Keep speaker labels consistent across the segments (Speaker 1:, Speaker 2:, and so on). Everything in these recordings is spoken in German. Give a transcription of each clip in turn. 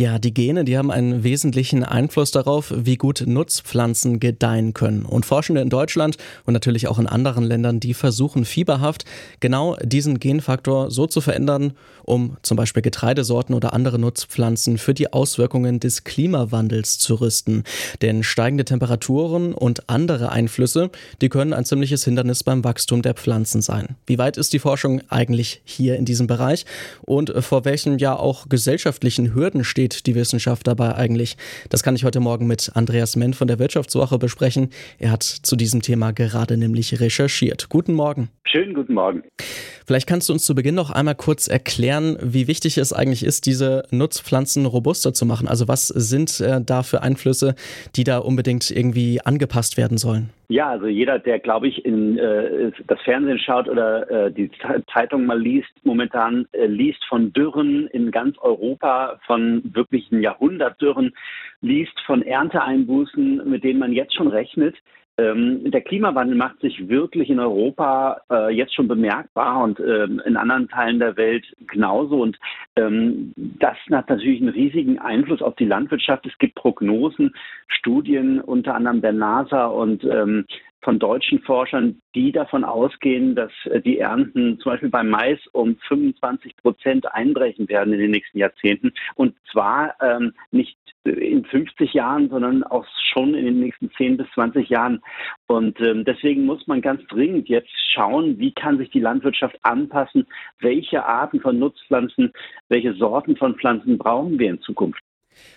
Speaker 1: Ja, die Gene, die haben einen wesentlichen Einfluss darauf, wie gut Nutzpflanzen gedeihen können. Und Forschende in Deutschland und natürlich auch in anderen Ländern, die versuchen fieberhaft genau diesen Genfaktor so zu verändern, um zum Beispiel Getreidesorten oder andere Nutzpflanzen für die Auswirkungen des Klimawandels zu rüsten. Denn steigende Temperaturen und andere Einflüsse, die können ein ziemliches Hindernis beim Wachstum der Pflanzen sein. Wie weit ist die Forschung eigentlich hier in diesem Bereich und vor welchen ja auch gesellschaftlichen Hürden steht steht die Wissenschaft dabei eigentlich? Das kann ich heute Morgen mit Andreas Menn von der Wirtschaftswoche besprechen. Er hat zu diesem Thema gerade nämlich recherchiert. Guten Morgen.
Speaker 2: Schönen guten Morgen.
Speaker 1: Vielleicht kannst du uns zu Beginn noch einmal kurz erklären, wie wichtig es eigentlich ist, diese Nutzpflanzen robuster zu machen. Also was sind äh, da für Einflüsse, die da unbedingt irgendwie angepasst werden sollen?
Speaker 2: Ja, also jeder, der, glaube ich, in äh, das Fernsehen schaut oder äh, die Zeitung mal liest, momentan äh, liest von Dürren in ganz Europa, von wirklichen Jahrhundertdürren, liest von Ernteeinbußen, mit denen man jetzt schon rechnet. Ähm, der Klimawandel macht sich wirklich in Europa äh, jetzt schon bemerkbar und ähm, in anderen Teilen der Welt genauso. Und ähm, das hat natürlich einen riesigen Einfluss auf die Landwirtschaft. Es gibt Prognosen, Studien unter anderem der NASA und ähm, von deutschen Forschern, die davon ausgehen, dass äh, die Ernten zum Beispiel beim Mais um 25 Prozent einbrechen werden in den nächsten Jahrzehnten. Und zwar ähm, nicht in 50 Jahren, sondern auch schon in den nächsten 10 bis 20 Jahren. Und ähm, deswegen muss man ganz dringend jetzt schauen, wie kann sich die Landwirtschaft anpassen, welche Arten von Nutzpflanzen, welche Sorten von Pflanzen brauchen wir in Zukunft.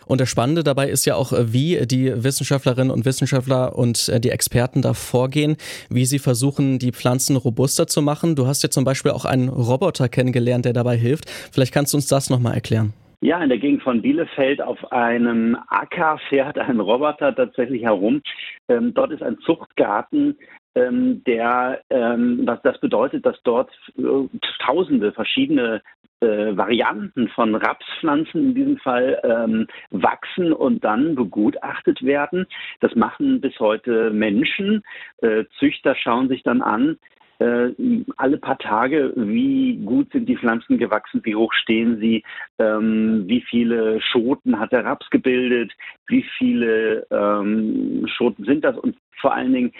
Speaker 1: Und das Spannende dabei ist ja auch, wie die Wissenschaftlerinnen und Wissenschaftler und äh, die Experten da vorgehen, wie sie versuchen, die Pflanzen robuster zu machen. Du hast ja zum Beispiel auch einen Roboter kennengelernt, der dabei hilft. Vielleicht kannst du uns das nochmal erklären.
Speaker 2: Ja, in der Gegend von Bielefeld auf einem Acker fährt ein Roboter tatsächlich herum. Ähm, dort ist ein Zuchtgarten, ähm, der, ähm, was das bedeutet, dass dort äh, tausende verschiedene äh, Varianten von Rapspflanzen in diesem Fall ähm, wachsen und dann begutachtet werden. Das machen bis heute Menschen. Äh, Züchter schauen sich dann an, äh, alle paar Tage, wie gut sind die Pflanzen gewachsen, wie hoch stehen sie, ähm, wie viele Schoten hat der Raps gebildet, wie viele ähm, Schoten sind das und vor allen Dingen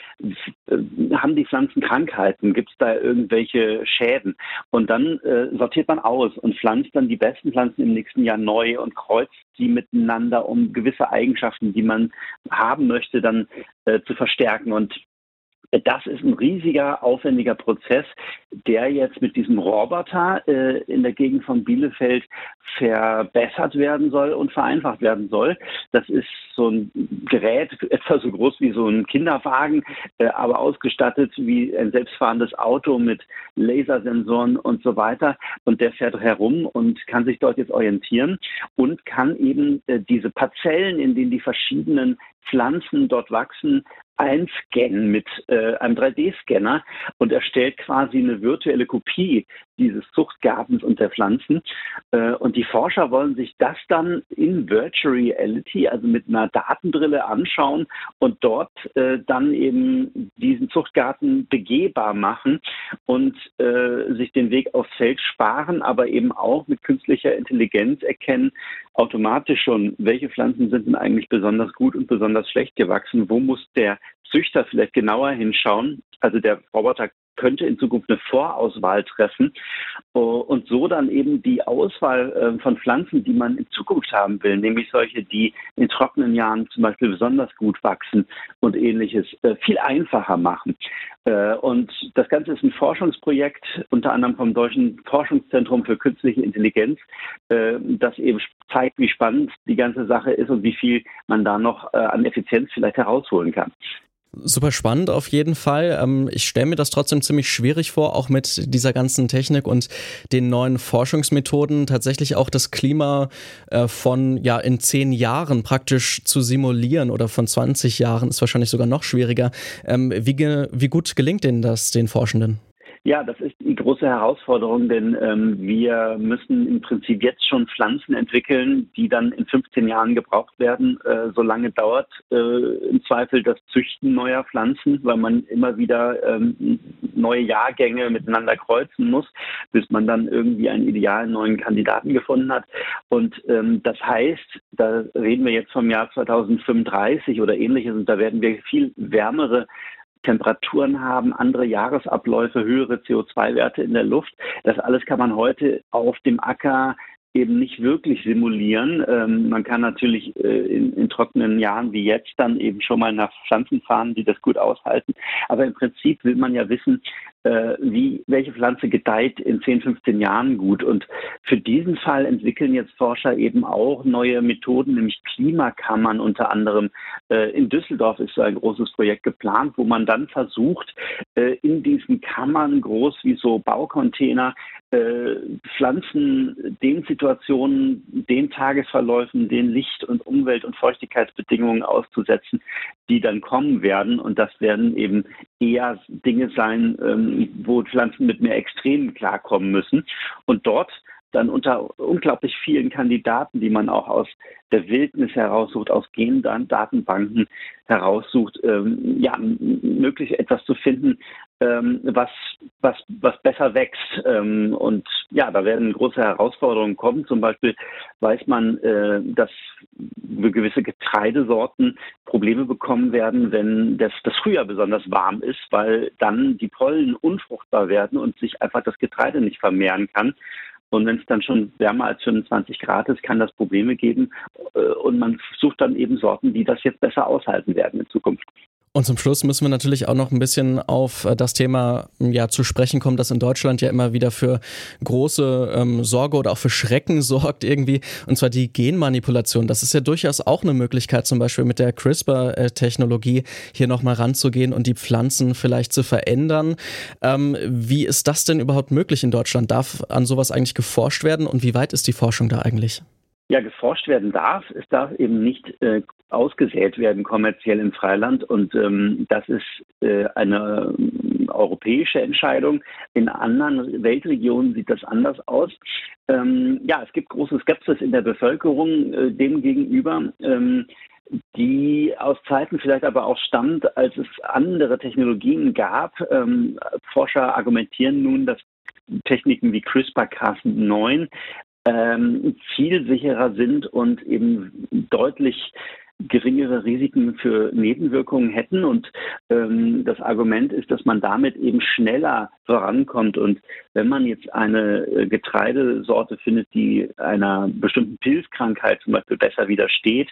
Speaker 2: äh, haben die Pflanzen Krankheiten, gibt es da irgendwelche Schäden? Und dann äh, sortiert man aus und pflanzt dann die besten Pflanzen im nächsten Jahr neu und kreuzt die miteinander, um gewisse Eigenschaften, die man haben möchte, dann äh, zu verstärken. Und das ist ein riesiger, aufwendiger Prozess, der jetzt mit diesem Roboter äh, in der Gegend von Bielefeld verbessert werden soll und vereinfacht werden soll. Das ist so ein Gerät, etwa so groß wie so ein Kinderwagen, äh, aber ausgestattet wie ein selbstfahrendes Auto mit Lasersensoren und so weiter. Und der fährt herum und kann sich dort jetzt orientieren und kann eben äh, diese Parzellen, in denen die verschiedenen Pflanzen dort wachsen, einscannen mit äh, einem 3D-Scanner und erstellt quasi eine virtuelle Kopie dieses Zuchtgartens und der Pflanzen. Äh, und die Forscher wollen sich das dann in Virtual Reality, also mit einer Datenbrille anschauen und dort äh, dann eben diesen Zuchtgarten begehbar machen und äh, sich den Weg aufs Feld sparen, aber eben auch mit künstlicher Intelligenz erkennen, automatisch schon, welche Pflanzen sind denn eigentlich besonders gut und besonders schlecht gewachsen, wo muss der Züchter vielleicht genauer hinschauen. Also der Roboter könnte in Zukunft eine Vorauswahl treffen äh, und so dann eben die Auswahl äh, von Pflanzen, die man in Zukunft haben will, nämlich solche, die in trockenen Jahren zum Beispiel besonders gut wachsen und ähnliches, äh, viel einfacher machen. Und das Ganze ist ein Forschungsprojekt, unter anderem vom Deutschen Forschungszentrum für künstliche Intelligenz, das eben zeigt, wie spannend die ganze Sache ist und wie viel man da noch an Effizienz vielleicht herausholen kann.
Speaker 1: Super spannend auf jeden Fall. Ähm, ich stelle mir das trotzdem ziemlich schwierig vor, auch mit dieser ganzen Technik und den neuen Forschungsmethoden tatsächlich auch das Klima äh, von ja in zehn Jahren praktisch zu simulieren oder von 20 Jahren ist wahrscheinlich sogar noch schwieriger. Ähm, wie, wie gut gelingt denn das den Forschenden?
Speaker 2: Ja, das ist die große Herausforderung, denn ähm, wir müssen im Prinzip jetzt schon Pflanzen entwickeln, die dann in 15 Jahren gebraucht werden. Äh, so lange dauert äh, im Zweifel das Züchten neuer Pflanzen, weil man immer wieder ähm, neue Jahrgänge miteinander kreuzen muss, bis man dann irgendwie einen idealen neuen Kandidaten gefunden hat. Und ähm, das heißt, da reden wir jetzt vom Jahr 2035 oder ähnliches und da werden wir viel wärmere Temperaturen haben, andere Jahresabläufe, höhere CO2-Werte in der Luft. Das alles kann man heute auf dem Acker eben nicht wirklich simulieren. Ähm, man kann natürlich äh, in, in, trockenen Jahren wie jetzt dann eben schon mal nach Pflanzen fahren, die das gut aushalten. Aber im Prinzip will man ja wissen, wie, welche Pflanze gedeiht in 10, 15 Jahren gut. Und für diesen Fall entwickeln jetzt Forscher eben auch neue Methoden, nämlich Klimakammern unter anderem. Äh, in Düsseldorf ist so ein großes Projekt geplant, wo man dann versucht, äh, in diesen Kammern groß wie so Baucontainer äh, Pflanzen den Situationen, den Tagesverläufen, den Licht- und Umwelt- und Feuchtigkeitsbedingungen auszusetzen, die dann kommen werden. Und das werden eben eher Dinge sein, ähm, wo Pflanzen mit mehr Extremen klarkommen müssen. Und dort dann unter unglaublich vielen Kandidaten, die man auch aus der Wildnis heraussucht, aus Gendatenbanken heraussucht, ähm, ja, möglich etwas zu finden, ähm, was, was, was besser wächst. Ähm, und ja, da werden große Herausforderungen kommen. Zum Beispiel weiß man, äh, dass gewisse Getreidesorten Probleme bekommen werden, wenn das, das Frühjahr besonders warm ist, weil dann die Pollen unfruchtbar werden und sich einfach das Getreide nicht vermehren kann. Und wenn es dann schon wärmer als 25 Grad ist, kann das Probleme geben. Äh, und man sucht dann eben Sorten, die das jetzt besser aushalten werden.
Speaker 1: Und zum Schluss müssen wir natürlich auch noch ein bisschen auf äh, das Thema ja zu sprechen kommen, das in Deutschland ja immer wieder für große ähm, Sorge oder auch für Schrecken sorgt irgendwie. Und zwar die Genmanipulation. Das ist ja durchaus auch eine Möglichkeit, zum Beispiel mit der CRISPR-Technologie hier nochmal ranzugehen und die Pflanzen vielleicht zu verändern. Ähm, wie ist das denn überhaupt möglich in Deutschland? Darf an sowas eigentlich geforscht werden und wie weit ist die Forschung da eigentlich?
Speaker 2: ja geforscht werden darf. Es darf eben nicht äh, ausgesät werden kommerziell im Freiland und ähm, das ist äh, eine äh, europäische Entscheidung. In anderen Weltregionen sieht das anders aus. Ähm, ja, es gibt große Skepsis in der Bevölkerung äh, dem. Ähm, die aus Zeiten vielleicht aber auch stammt, als es andere Technologien gab. Ähm, Forscher argumentieren nun, dass Techniken wie CRISPR-Cas9 ähm, zielsicherer sind und eben deutlich geringere Risiken für Nebenwirkungen hätten. Und ähm, das Argument ist, dass man damit eben schneller vorankommt. Und wenn man jetzt eine äh, Getreidesorte findet, die einer bestimmten Pilzkrankheit zum Beispiel besser widersteht,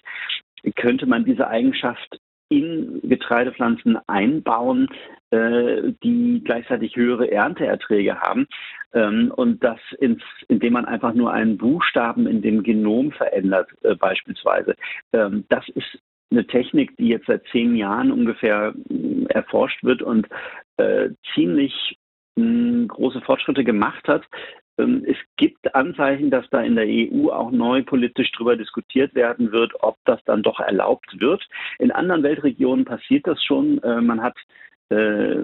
Speaker 2: könnte man diese Eigenschaft in Getreidepflanzen einbauen, äh, die gleichzeitig höhere Ernteerträge haben. Ähm, und das, ins, indem man einfach nur einen Buchstaben in dem Genom verändert, äh, beispielsweise. Ähm, das ist eine Technik, die jetzt seit zehn Jahren ungefähr äh, erforscht wird und ziemlich große Fortschritte gemacht hat. Ähm, es gibt Anzeichen, dass da in der EU auch neu politisch darüber diskutiert werden wird, ob das dann doch erlaubt wird. In anderen Weltregionen passiert das schon. Äh, man hat äh,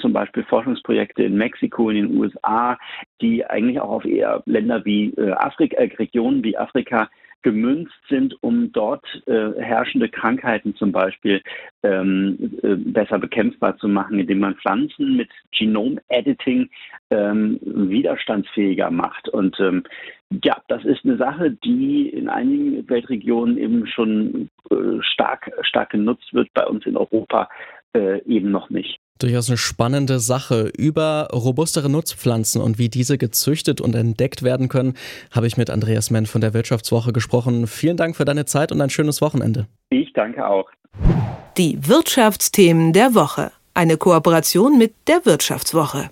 Speaker 2: zum Beispiel Forschungsprojekte in Mexiko, in den USA, die eigentlich auch auf eher Länder wie äh, Afrika, Regionen wie Afrika gemünzt sind, um dort äh, herrschende Krankheiten zum Beispiel ähm, äh, besser bekämpfbar zu machen, indem man Pflanzen mit Genom-Editing ähm, widerstandsfähiger macht. Und ähm, ja, das ist eine Sache, die in einigen Weltregionen eben schon äh, stark, stark genutzt wird, bei uns in Europa äh, eben noch nicht.
Speaker 1: Durchaus eine spannende Sache. Über robustere Nutzpflanzen und wie diese gezüchtet und entdeckt werden können, habe ich mit Andreas Menn von der Wirtschaftswoche gesprochen. Vielen Dank für deine Zeit und ein schönes Wochenende.
Speaker 2: Ich danke auch.
Speaker 3: Die Wirtschaftsthemen der Woche. Eine Kooperation mit der Wirtschaftswoche.